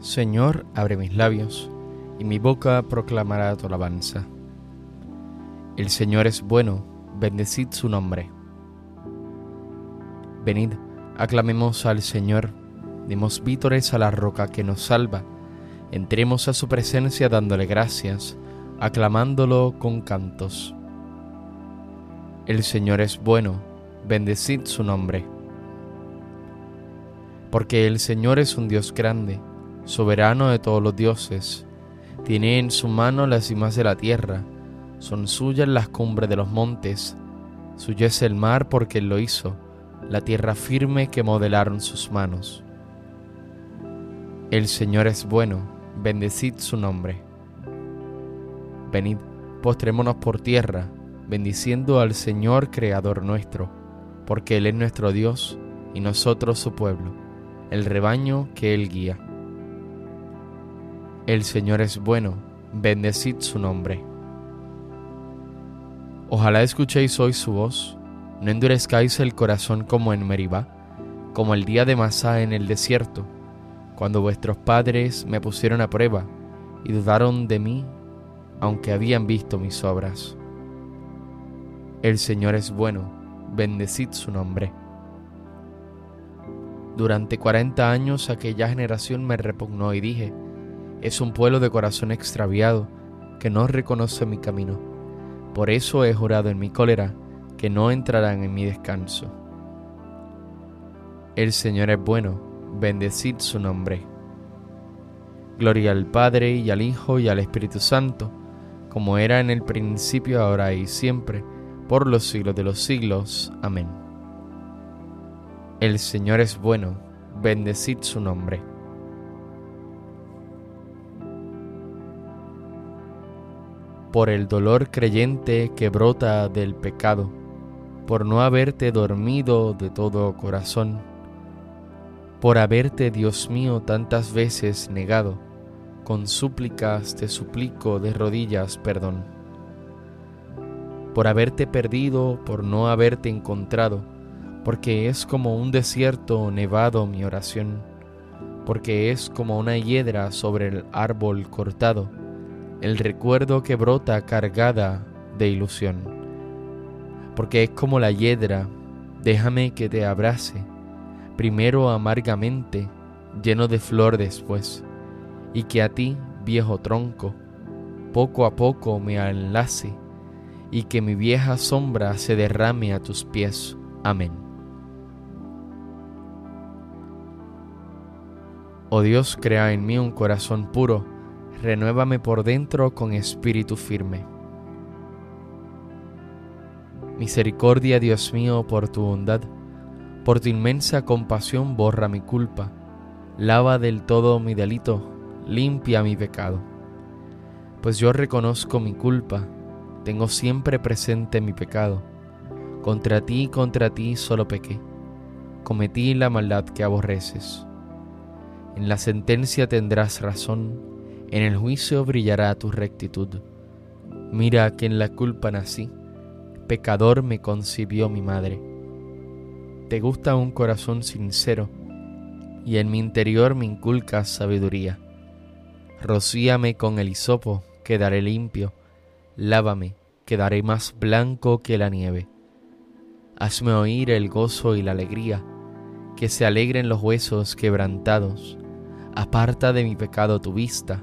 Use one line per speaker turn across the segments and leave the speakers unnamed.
Señor, abre mis labios, y mi boca proclamará tu alabanza. El Señor es bueno, bendecid su nombre. Venid, aclamemos al Señor, demos vítores a la roca que nos salva, entremos a su presencia dándole gracias, aclamándolo con cantos. El Señor es bueno, bendecid su nombre. Porque el Señor es un Dios grande, soberano de todos los dioses, tiene en su mano las cimas de la tierra, son suyas las cumbres de los montes, suyo es el mar porque él lo hizo, la tierra firme que modelaron sus manos. El Señor es bueno, bendecid su nombre. Venid, postrémonos por tierra, bendiciendo al Señor Creador nuestro, porque Él es nuestro Dios y nosotros su pueblo, el rebaño que Él guía. El Señor es bueno, bendecid su nombre. Ojalá escuchéis hoy su voz, no endurezcáis el corazón como en Meribá, como el día de Masá en el desierto, cuando vuestros padres me pusieron a prueba y dudaron de mí, aunque habían visto mis obras. El Señor es bueno, bendecid su nombre. Durante cuarenta años aquella generación me repugnó y dije, es un pueblo de corazón extraviado que no reconoce mi camino. Por eso he jurado en mi cólera que no entrarán en mi descanso. El Señor es bueno, bendecid su nombre. Gloria al Padre y al Hijo y al Espíritu Santo, como era en el principio, ahora y siempre, por los siglos de los siglos. Amén. El Señor es bueno, bendecid su nombre. Por el dolor creyente que brota del pecado, por no haberte dormido de todo corazón, por haberte, Dios mío, tantas veces negado, con súplicas te suplico de rodillas perdón, por haberte perdido, por no haberte encontrado, porque es como un desierto nevado mi oración, porque es como una hiedra sobre el árbol cortado, el recuerdo que brota cargada de ilusión. Porque es como la hiedra, déjame que te abrace, primero amargamente, lleno de flor después, y que a ti, viejo tronco, poco a poco me enlace, y que mi vieja sombra se derrame a tus pies. Amén. Oh Dios, crea en mí un corazón puro, renuévame por dentro con espíritu firme. Misericordia, Dios mío, por tu bondad, por tu inmensa compasión borra mi culpa, lava del todo mi delito, limpia mi pecado. Pues yo reconozco mi culpa, tengo siempre presente mi pecado. Contra ti, contra ti solo pequé, cometí la maldad que aborreces. En la sentencia tendrás razón, en el juicio brillará tu rectitud. Mira que en la culpa nací, pecador me concibió mi madre. Te gusta un corazón sincero, y en mi interior me inculcas sabiduría. Rocíame con el hisopo, quedaré limpio, lávame, quedaré más blanco que la nieve. Hazme oír el gozo y la alegría, que se alegren los huesos quebrantados. Aparta de mi pecado tu vista,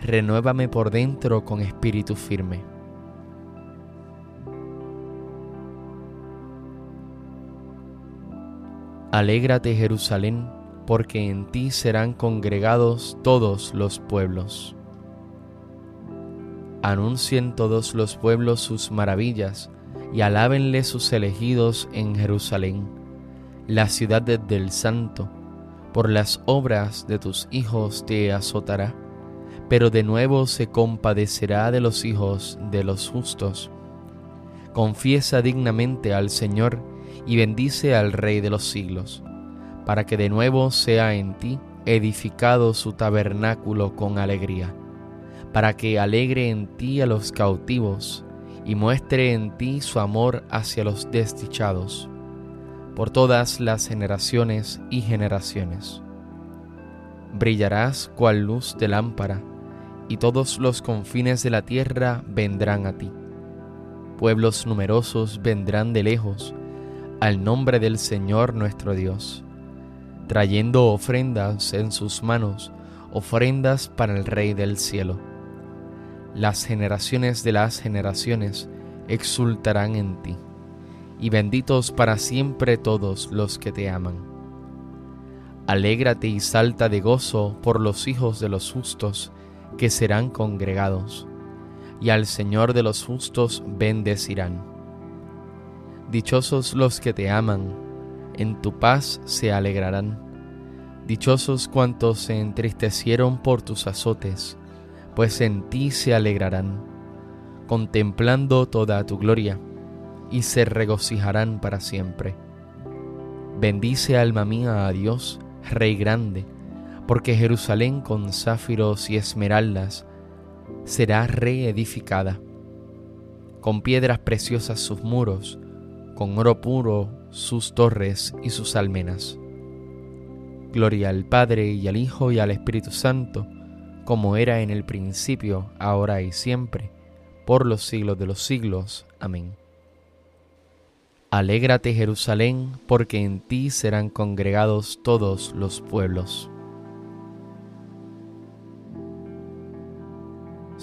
renuévame por dentro con espíritu firme. Alégrate Jerusalén, porque en ti serán congregados todos los pueblos. Anuncien todos los pueblos sus maravillas, y alábenle sus elegidos en Jerusalén, la ciudad del Santo por las obras de tus hijos te azotará, pero de nuevo se compadecerá de los hijos de los justos. Confiesa dignamente al Señor y bendice al Rey de los siglos, para que de nuevo sea en ti edificado su tabernáculo con alegría, para que alegre en ti a los cautivos y muestre en ti su amor hacia los desdichados por todas las generaciones y generaciones. Brillarás cual luz de lámpara, y todos los confines de la tierra vendrán a ti. Pueblos numerosos vendrán de lejos al nombre del Señor nuestro Dios, trayendo ofrendas en sus manos, ofrendas para el Rey del cielo. Las generaciones de las generaciones exultarán en ti y benditos para siempre todos los que te aman. Alégrate y salta de gozo por los hijos de los justos que serán congregados, y al Señor de los justos bendecirán. Dichosos los que te aman, en tu paz se alegrarán. Dichosos cuantos se entristecieron por tus azotes, pues en ti se alegrarán, contemplando toda tu gloria y se regocijarán para siempre. Bendice alma mía a Dios, Rey grande, porque Jerusalén con záfiros y esmeraldas será reedificada, con piedras preciosas sus muros, con oro puro sus torres y sus almenas. Gloria al Padre y al Hijo y al Espíritu Santo, como era en el principio, ahora y siempre, por los siglos de los siglos. Amén. Alégrate Jerusalén, porque en ti serán congregados todos los pueblos.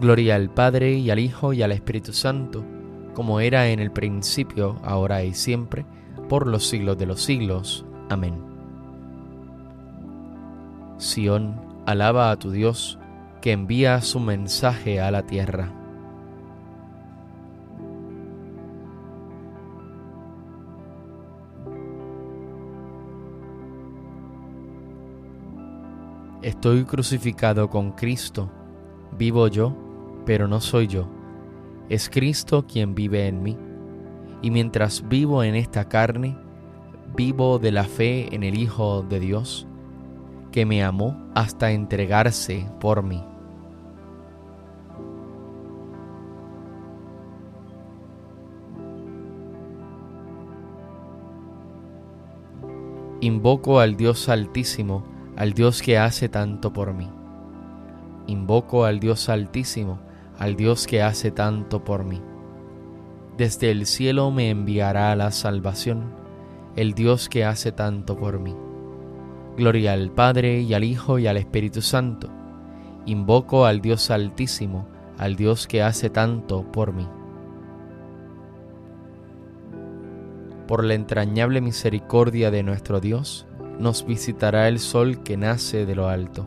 Gloria al Padre y al Hijo y al Espíritu Santo, como era en el principio, ahora y siempre, por los siglos de los siglos. Amén. Sión, alaba a tu Dios, que envía su mensaje a la tierra. Estoy crucificado con Cristo, vivo yo, pero no soy yo, es Cristo quien vive en mí. Y mientras vivo en esta carne, vivo de la fe en el Hijo de Dios, que me amó hasta entregarse por mí. Invoco al Dios Altísimo, al Dios que hace tanto por mí. Invoco al Dios altísimo, al Dios que hace tanto por mí. Desde el cielo me enviará la salvación, el Dios que hace tanto por mí. Gloria al Padre y al Hijo y al Espíritu Santo. Invoco al Dios altísimo, al Dios que hace tanto por mí. Por la entrañable misericordia de nuestro Dios, nos visitará el sol que nace de lo alto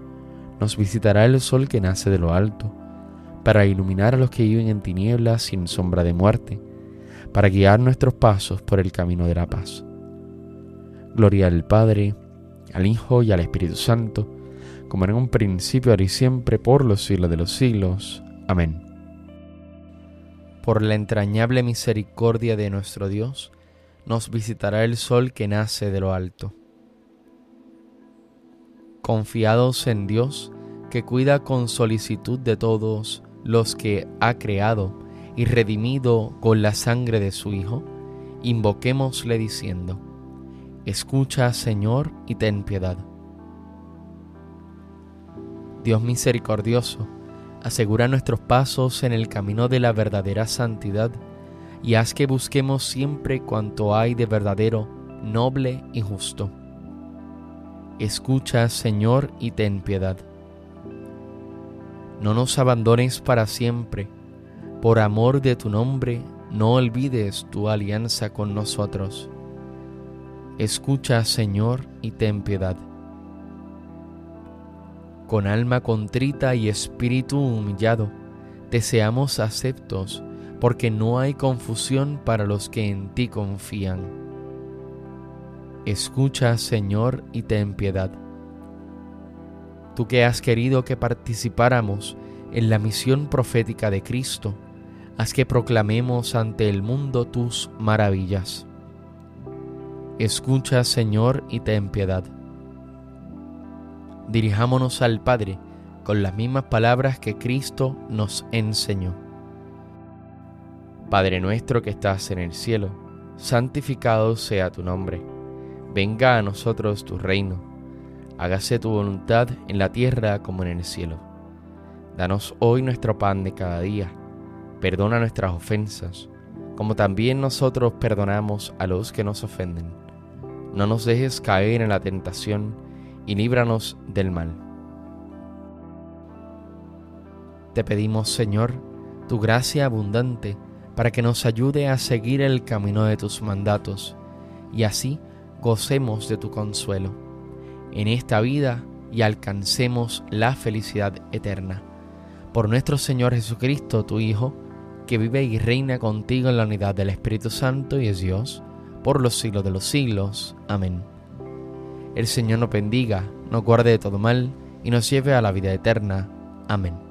nos visitará el sol que nace de lo alto, para iluminar a los que viven en tinieblas sin sombra de muerte, para guiar nuestros pasos por el camino de la paz. Gloria al Padre, al Hijo y al Espíritu Santo, como en un principio, ahora y siempre, por los siglos de los siglos. Amén. Por la entrañable misericordia de nuestro Dios, nos visitará el sol que nace de lo alto confiados en Dios, que cuida con solicitud de todos los que ha creado y redimido con la sangre de su Hijo, invoquémosle diciendo, Escucha, Señor, y ten piedad. Dios misericordioso, asegura nuestros pasos en el camino de la verdadera santidad y haz que busquemos siempre cuanto hay de verdadero, noble y justo Escucha, Señor, y ten piedad. No nos abandones para siempre. Por amor de tu nombre, no olvides tu alianza con nosotros. Escucha, Señor, y ten piedad. Con alma contrita y espíritu humillado, te seamos aceptos, porque no hay confusión para los que en ti confían Escucha, Señor, y ten piedad. Tú que has querido que participáramos en la misión profética de Cristo, haz que proclamemos ante el mundo tus maravillas. Escucha, Señor, y ten piedad. Dirijámonos al Padre con las mismas palabras que Cristo nos enseñó. Padre nuestro que estás en el cielo, santificado sea tu nombre Venga a nosotros tu reino, hágase tu voluntad en la tierra como en el cielo. Danos hoy nuestro pan de cada día, perdona nuestras ofensas, como también nosotros perdonamos a los que nos ofenden. No nos dejes caer en la tentación y líbranos del mal. Te pedimos, Señor, tu gracia abundante para que nos ayude a seguir el camino de tus mandatos y así gocemos de tu consuelo en esta vida y alcancemos la felicidad eterna. Por nuestro Señor Jesucristo, tu Hijo, que vive y reina contigo en la unidad del Espíritu Santo y es Dios, por los siglos de los siglos. Amén. El Señor nos bendiga, nos guarde de todo mal y nos lleve a la vida eterna. Amén.